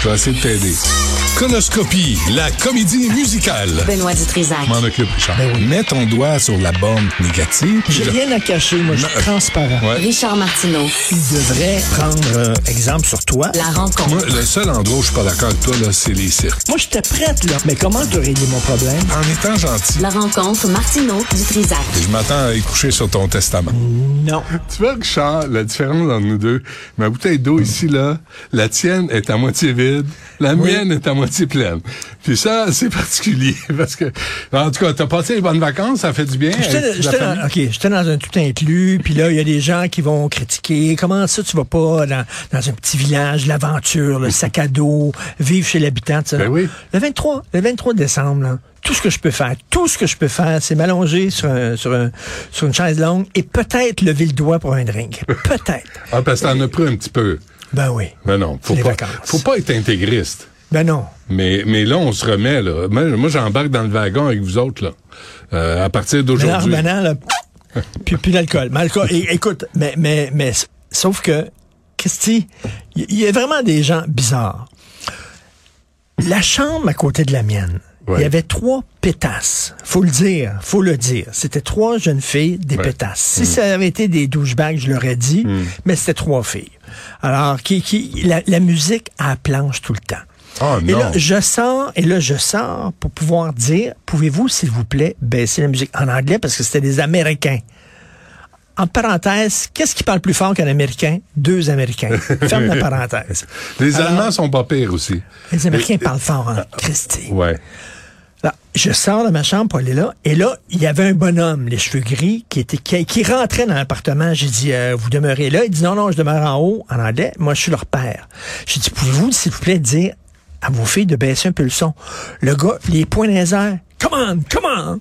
Je vais essayer de t'aider. Conoscopie, la comédie musicale. Benoît Dutrisac. M'en occupe, Richard. Mets ton doigt sur la borne négative. J'ai Je- rien à cacher, moi, je suis transparent. Ouais. Richard Martineau. Tu devrais prendre euh, exemple sur toi. La rencontre. Moi, le seul endroit où je suis pas d'accord avec toi, là, c'est les cirques. Moi, j'étais prête, là. Mais comment tu réglé mon problème? En étant gentil, La rencontre Martineau Dutrisac. je m'attends à y coucher sur ton testament. Non. Tu vois, Richard, la différence entre nous deux, ma bouteille d'eau ici, là, la tienne est à moitié vide, la mienne est à moitié pleine. Puis ça, c'est particulier, parce que, en tout cas, t'as passé les bonnes vacances, ça fait du bien. J'étais dans, un tout inclus, puis là, il y a des gens qui vont critiquer. Comment ça, tu vas pas dans, dans un petit village, l'aventure, le sac à dos, vivre chez l'habitant, tu sais. Ben oui. Le 23, le 23 décembre, là, tout ce que je peux faire, tout ce que je peux faire, c'est m'allonger sur, un- sur, un- sur une chaise longue et peut-être lever le doigt pour un drink. Peut-être. Ah, parce que t'en as pris un petit peu. Ben oui. Mais non, faut pas, faut pas être intégriste. Ben non. Mais, mais là, on se remet, là. Moi, j'embarque dans le wagon avec vous autres, là. Euh, à partir d'aujourd'hui. là, puis, puis l'alcool. Mais alcool, écoute, mais, mais, mais, sauf que, Christy, il y, y a vraiment des gens bizarres. La chambre à côté de la mienne, il Ouais. y avait trois pétasses. Faut le dire, faut le dire. C'était trois jeunes filles, des Ouais. pétasses. Si ça avait été des douchebags, je l'aurais dit, mais c'était trois filles. Alors, qui, qui, la, la musique à la planche tout le temps. Oh Et non. là, je sors, et là, je sors pour pouvoir dire, pouvez-vous, s'il vous plaît, baisser la musique en anglais parce que c'était des Américains. En parenthèse, qu'est-ce qui parle plus fort qu'un Américain? Deux Américains. Ferme la parenthèse. Les Alors, Allemands sont pas pires aussi. Les Américains parlent fort en Christie. Ouais. Là, je sors de ma chambre pour aller là, et là, il y avait un bonhomme, les cheveux gris, qui était qui, qui rentrait dans l'appartement. J'ai dit, euh, vous demeurez là. Il dit, non, non, je demeure en haut, en anglais. Moi, je suis leur père. J'ai dit, pouvez-vous, s'il vous plaît, dire à vos filles de baisser un peu le son? Le gars, les poings dans les airs. Come on, come on,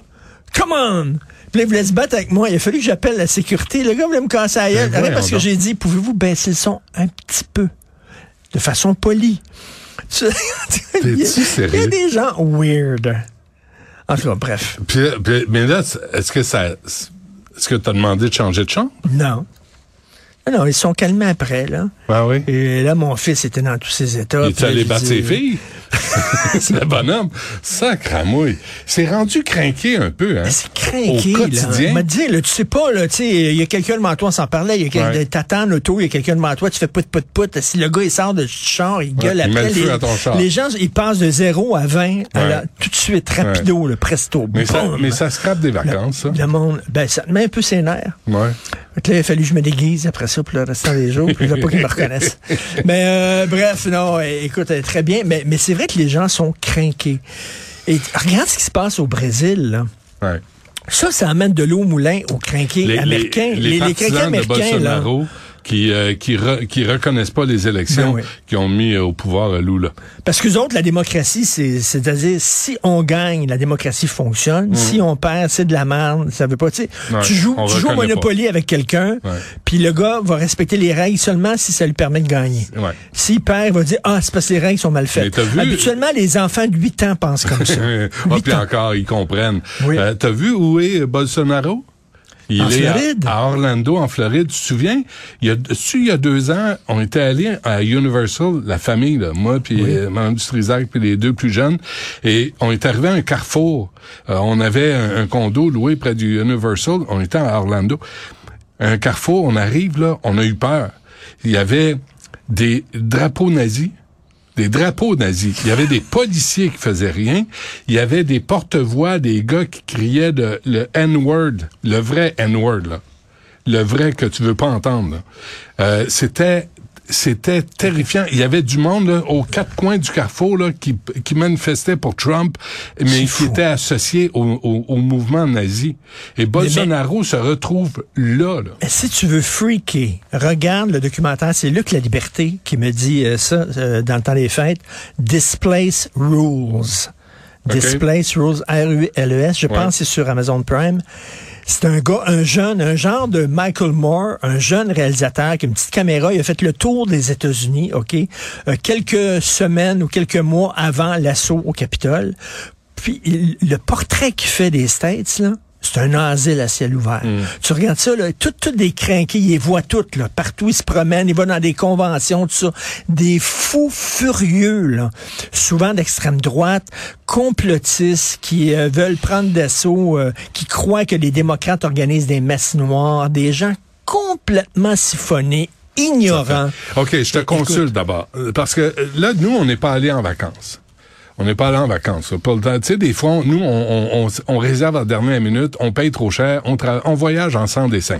come on. Puis là, il voulait se battre avec moi. Il a fallu que j'appelle la sécurité. Le gars voulait me casser la gueule. Ben Rien parce que j'ai dit, pouvez-vous baisser le son un petit peu? De façon polie? Tu- il, y a, T'es-tu il y a sérieux? des gens weird. En tout cas, bref. Puis, puis- mais là, est-ce que ça, est-ce que t'as demandé de changer de chambre? Non. Non, non, ils sont calmés après, là. Ah oui? Et là, mon fils était dans tous ses états. Il est allé battre ses filles? c'est le bonhomme. Sacramouille. C'est rendu craqué un peu, hein? Mais C'est craqué, Au quotidien. m'a dit, là, tu sais pas, là, tu sais, il y a quelqu'un devant toi, on s'en parlait, il y a quelqu'un, Ouais. t'attends en auto, il y a quelqu'un devant toi, tu fais pout, pout, pout. Si le gars, il sort de char, il gueule il après. met le feu les, à ton char. les gens, ils passent de 0 à 20, à Ouais. la- tout de suite, rapido, le presto. Mais ça, mais ça scrape des vacances, ça. Le monde, ben, ça te met un peu ses nerfs. Ouais. Là, il a fallu que je me déguise après ça pour le restant des jours, puis je veux pas qu'ils me reconnaissent. Mais euh, bref, non, écoute, euh, très bien. Mais, mais c'est vrai que les gens sont craqués. Et regarde ce qui se passe au Brésil. Là. Ouais. Ça, ça amène de l'eau au moulin aux crinqués américains. Les, les, de américains, là. Qui, euh, qui, re- qui reconnaissent pas les élections Ben oui. qui ont mis euh, au pouvoir euh, Lula. Parce que autres, la démocratie, c'est, c'est-à-dire, si on gagne, la démocratie fonctionne. Si on perd, c'est de la merde. Ça veut pas, tu Mm. Ouais, tu joues, tu joues au Monopoly avec quelqu'un, puis le gars va respecter les règles seulement si ça lui permet de gagner. Ouais. S'il perd, il va dire, ah, c'est parce que les règles sont mal Mais faites. t'as vu- Habituellement, les enfants de 8 ans pensent comme ça. ah, puis encore, ils comprennent. Oui. Euh, T'as vu où est Bolsonaro? Il En est Floride? À, Orlando, en Floride. Tu te souviens? Il y a, dessus, il y a deux ans, on était allés à Universal, la famille, là, moi, puis euh, Mme Dutrisac, puis les deux plus jeunes, et on est arrivé à un carrefour. Euh, on avait un, un condo loué près du Universal. On était à Orlando. Un carrefour, on arrive là, on a eu peur. Il y avait des drapeaux nazis des drapeaux nazis. Il y avait des policiers qui faisaient rien. Il y avait des porte-voix, des gars qui criaient le N-word, le vrai N-word. Le vrai que tu veux pas entendre. Euh, c'était c'était terrifiant. Il y avait du monde là, aux quatre coins du carrefour là, qui, qui manifestait pour Trump, mais qui fou. était associé au, au, au mouvement nazi. Et Bolsonaro se retrouve là. là. Mais si tu veux freaker, regarde le documentaire. C'est Luc La Liberté qui me dit euh, ça euh, dans le temps des fêtes. Displace Rules. Displace Rules, R-U-L-E-S. Je Ouais. pense que c'est sur Amazon Prime. C'est un gars, un jeune, un genre de Michael Moore, un jeune réalisateur qui a une petite caméra. Il a fait le tour des États-Unis, OK, euh, quelques semaines ou quelques mois avant l'assaut au Capitole. Puis le portrait qu'il fait des States, là, C'est un asile à ciel ouvert. Mm. Tu regardes ça, là, tout, tout des crinqués, ils les voient toutes, là. Partout, ils se promènent, ils vont dans des conventions, tout ça. Des fous furieux, là. Souvent d'extrême droite, complotistes, qui euh, veulent prendre d'assaut, euh, qui croient que les démocrates organisent des messes noires, des gens complètement siphonnés, ignorants. OK, je te consulte d'abord. Euh, Parce que euh, là, nous, on n'est pas allés en vacances. On n'est pas allé en vacances. le temps, tu sais, des fois, on- nous, on, on, on, on réserve à la dernière minute, on paye trop cher, on, on voyage en sans dessin.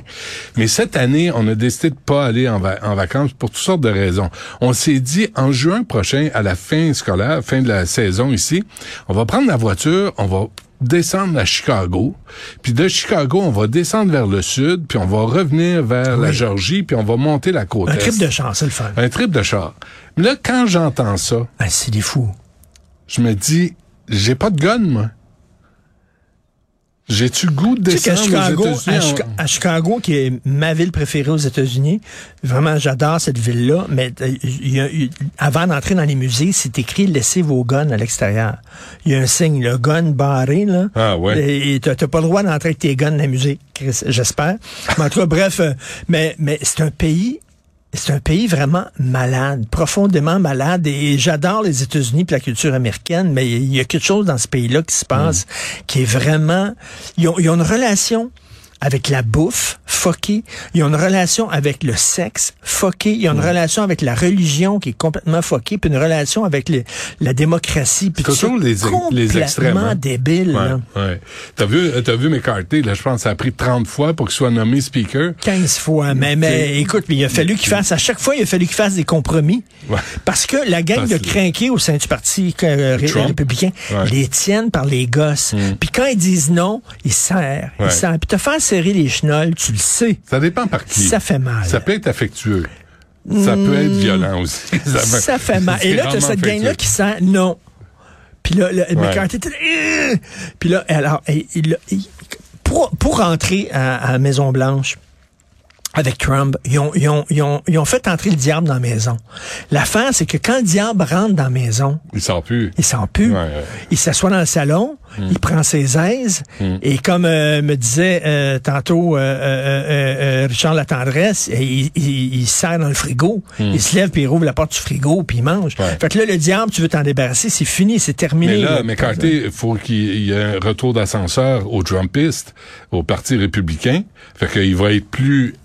Mais cette année, on a décidé de pas aller en, va- en vacances pour toutes sortes de raisons. On s'est dit, en juin prochain, à la fin scolaire, fin de la saison ici, on va prendre la voiture, on va descendre à Chicago, puis de Chicago, on va descendre vers le sud, puis on va revenir vers la Georgie, puis on va monter la côte Un est. trip de chance, c'est le fun. Un trip de char. Mais là, quand j'entends ça, Ben, c'est des fous. Je me dis, j'ai pas de gun, moi. J'ai-tu goût de Tu sais descendre Chicago, aux à, États-Unis? À Chicago, qui est ma ville préférée aux États-Unis, vraiment, j'adore cette ville-là, mais euh, il y a- il- avant d'entrer dans les musées, c'est écrit « Laissez vos guns à l'extérieur ». Il y a un signe, le gun barré, là. Ah, ouais. Et t'as pas le droit d'entrer avec tes guns dans les musées, Chris, j'espère. Mais en tout cas, bref, euh, mais, mais c'est un pays c'est un pays vraiment malade, profondément malade. Et j'adore les États-Unis et la culture américaine, mais il y a quelque chose dans ce pays-là qui se passe qui est vraiment... Ils ont, ils ont une relation avec la bouffe, fuckée. Ils ont une relation avec le sexe, fucké. Ils ont une relation avec la religion qui est complètement fuckée, puis une relation avec la démocratie. Puis ça, toujours les- les extrêmes, hein? débile. Ouais, ouais. T'as vu, t'as vu McCarthy, là, je pense ça a pris 30 fois pour qu'il soit nommé speaker. 15 fois. Mais, mais écoute, mais il a fallu qu'il fasse, à chaque fois, il a fallu qu'il fasse des compromis. Ouais. Parce que la gang Parce de crinqués au sein du Parti euh, républicain les tiennent par les gosses. Puis quand ils disent non, ils serrent. Ils serrent. Puis te faire serrer les chenolles, tu le sais. Ça dépend par qui. Ça fait mal. Ça peut être affectueux. Ça peut être violent aussi. Ça fait mal. Et là, tu as cette gang-là qui sent non. Puis là, le, McCarthy était là, Euh! Puis là, alors, et- il- il- pour, pour rentrer à, à la Maison-Blanche, avec Trump, ils ont, ils, ont, ils, ont, ils ont fait entrer le diable dans la maison. L'affaire, c'est que quand le diable rentre dans la maison, Il sort plus. il sent plus. Ouais, ouais. Il s'assoit dans le salon, Hmm. il prend ses aises, et comme euh, me disait euh, tantôt euh, euh, euh, euh, Richard Latendresse, il, il, il se serre dans le frigo, il se lève, puis il rouvre la porte du frigo, puis il mange. Hmm. Ouais. Fait que là, le diable, tu veux t'en débarrasser, c'est fini, c'est terminé. Mais là, là. McCarthy, il faut qu'il y ait un retour d'ascenseur aux Trumpistes, au Parti républicain. Fait qu'il va être plus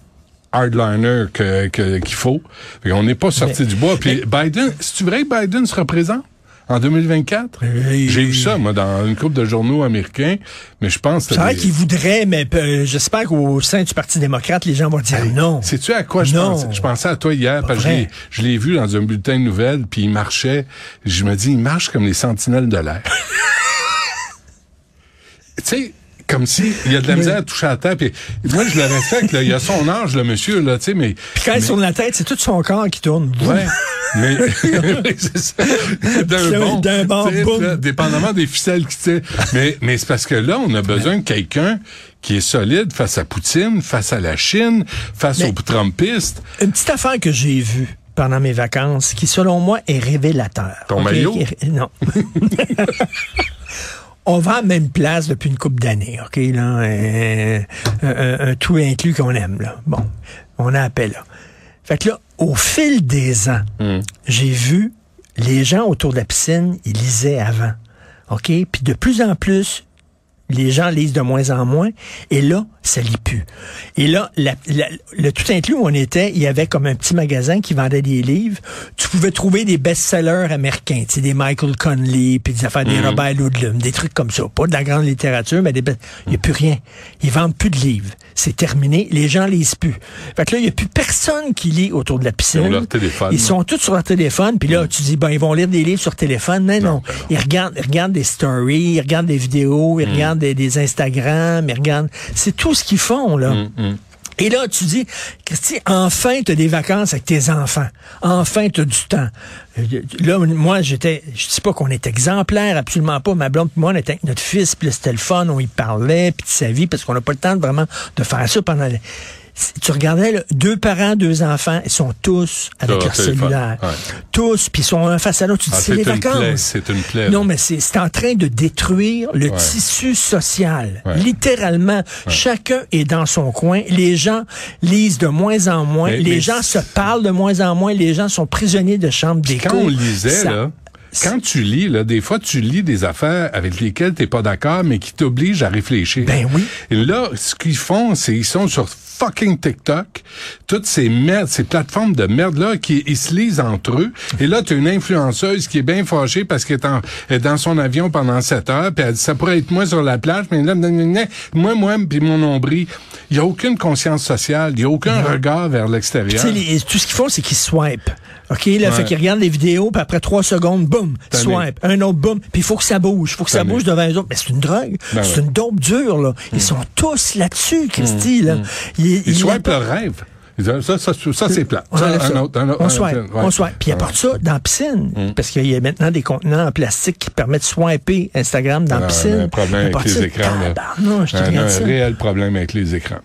hardliner que, que- qu'il faut. Fait qu'on n'est pas sorti du bois. Puis Biden, c'est-tu vrai que Biden se représente en 2024? Euh, J'ai vu ça, moi, dans une couple de journaux américains, mais je pense que... C'est vrai des- qu'il voudrait, mais euh, j'espère qu'au sein du Parti démocrate, les gens vont dire non. Sais-tu à quoi je pensais? Je pensais à toi hier, parce que je vrai. l'ai- je l'ai vu dans un bulletin de nouvelles, puis il marchait. Je me dis, il marche comme les sentinelles de l'air. tu sais, comme si il y a de la misère à toucher à la tête. Puis moi, je le respecte. Là, il a son âge, le monsieur, là, tu sais, mais... Puis quand il tourne la tête, c'est tout son corps qui tourne. Ouais. Mais c'est ça. D'un bon, d'un bon boum. là, dépendamment des ficelles qui tirent. Mais mais c'est parce que là on a besoin de quelqu'un qui est solide face à Poutine, face à la Chine, face Mais- aux Trumpistes. Une petite affaire que j'ai vue pendant mes vacances, qui selon moi est révélateur. Ton maillot? Non. On va à la même place depuis une couple d'années, OK? Là, un, un- un tout inclus qu'on aime, là. Bon, on a appelé là. Fait que là, au fil des ans, j'ai vu les gens autour de la piscine, ils lisaient avant. OK? Puis de plus en plus, les gens lisent de moins en moins, et là, ça lit plus. Et là, la- la- le tout inclus où on était, il y avait comme un petit magasin qui vendait des livres. Tu pouvais trouver des best-sellers américains, tu sais, des Michael Conley, puis des affaires, des Robert Ludlum, des trucs comme ça. Pas de la grande littérature, mais des il n'y a plus rien. Ils vendent plus de livres. C'est terminé. Les gens lisent plus. Fait que là, il n'y a plus personne qui lit autour de la piscine. Ils leur téléphone. Ils sont tous sur leur téléphone, puis là, tu dis, ben, ils vont lire des livres sur téléphone. Non, non. ben non. Ils regardent, ils regardent des stories, ils regardent des vidéos, ils regardent des, des Instagram, ils regardent. C'est tout ce qu'ils font, là. Et là, tu dis, Christy, enfin, tu as des vacances avec tes enfants. Enfin, tu as du temps. Euh, Là, moi, j'étais, je dis pas qu'on est exemplaire, absolument pas. Ma blonde, moi, on était avec notre fils, puis c'était le fun, on y parlait, puis de sa vie, parce qu'on n'a pas le temps de vraiment de faire ça pendant... les- si tu regardais, là, deux parents, deux enfants, ils sont tous avec Sur leur cellulaire. ouais. Tous, puis ils sont un face à l'autre. Tu dis, Ah, c'est les c'est une plaie, vacances. c'est une plaie, Non, mais c'est en train de détruire le Ouais. tissu social. Ouais. Littéralement. Chacun est dans son coin. Les gens lisent de moins en moins. Mais- les mais gens se parlent de moins en moins. Les gens sont prisonniers de chambres d'écho. Quand on lisait, Ça- là, quand tu lis, là, des fois, tu lis des affaires avec lesquelles t'es pas d'accord, mais qui t'obligent à réfléchir. Ben oui. Et là, ce qu'ils font, c'est ils sont sur fucking TikTok, toutes ces merdes, ces plateformes de merde-là, qui ils se lisent entre eux. Et là, tu as une influenceuse qui est bien fâchée parce qu'elle est, en- elle est dans son avion pendant 7 heures, puis elle dit, ça pourrait être moi sur la plage, mais là, moi, moi, puis mon nombril. Il y a aucune conscience sociale, il y a aucun regard vers l'extérieur. tout ce qu'ils font, c'est qu'ils swipe. OK, là, Ouais. fait qu'ils regardent les vidéos, puis après trois secondes, boum, swipe. Un autre, boum. Puis il faut que ça bouge. Il faut que ça bouge devant les autres. Mais c'est une drogue. Ben c'est ouais. Hmm. une dope dure, là. Ils sont tous là-dessus, Christy, là. Il- Ils il y a swipent leur rêve. Ça, ça, ça, c'est plat. On Ça, un ça. autre, un autre, on un swipe, autre, ouais. on swipe. Puis ils apportent ça dans la piscine. Parce qu'il y a maintenant des contenants en plastique qui permettent de swiper Instagram dans la Ah, piscine. un problème avec les écrans. Tabarnouche, tu un, un réel problème avec les écrans.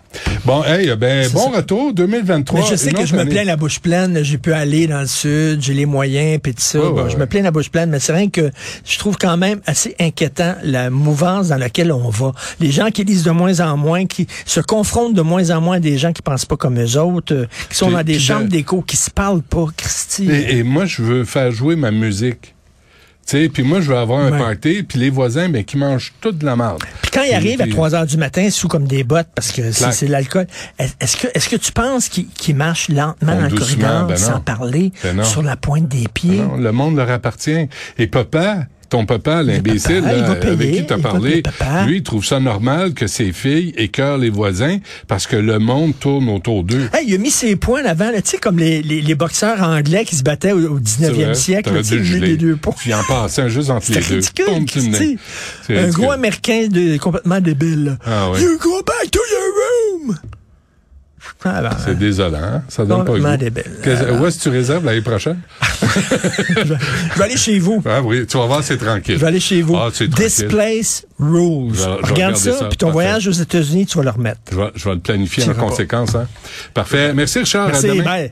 Bon, hey, ben, bon retour, 2023. Mais je sais que je me plains la bouche pleine, j'ai pu aller dans le sud, j'ai les moyens, puis tout ça. Ouais, Bon, ouais, je me plains la bouche pleine, mais c'est rien que je trouve quand même assez inquiétant la mouvance dans laquelle on va. Les gens qui lisent de moins en moins, qui se confrontent de moins en moins à des gens qui pensent pas comme eux autres, euh, qui sont dans des chambres de- d'écho, qui se parlent pas, Christy. Et, et moi, je veux faire jouer ma musique. Puis moi, je veux avoir un Ouais. party, puis les voisins, ben, qui mangent toute de la merde. Puis quand ils arrivent à puis- 3 heures du matin sous comme des bottes parce que c'est c'est l'alcool, est- est-ce que tu penses qu'ils marchent lentement Bon, dans le corridor ben sans parler Ben sur la pointe des pieds? Non, le monde leur appartient. Et papa, ton papa, l'imbécile, payer, avec qui tu as écoute, parlé, lui, il trouve ça normal que ses filles écœurent les voisins parce que le monde tourne autour d'eux. Hey, il a mis ses poings en avant, tu sais, comme les, les, les boxeurs anglais qui se battaient au, au 19e siècle, là, dû geler. les deux poings. Puis en passait un juste entre les C'est deux. ridicule, tu Un ridicule. gros américain de, complètement débile. Ah ouais. You go back to your room! Ah, ben, C'est désolant, hein? Ça donne pas goût. débile. Qu'est-ce- Où est-ce que tu réserves l'année prochaine? je vais aller chez vous. Ah oui, tu vas voir, c'est tranquille. Je vais aller chez vous. Ah, c'est This tranquille. place rules. Je je Regarde ça, ça. puis ton Parfait. voyage aux États-Unis, tu vas le remettre. Je vais, je vais le planifier en conséquence. Hein? Parfait. Merci Richard. Merci, à demain. bye.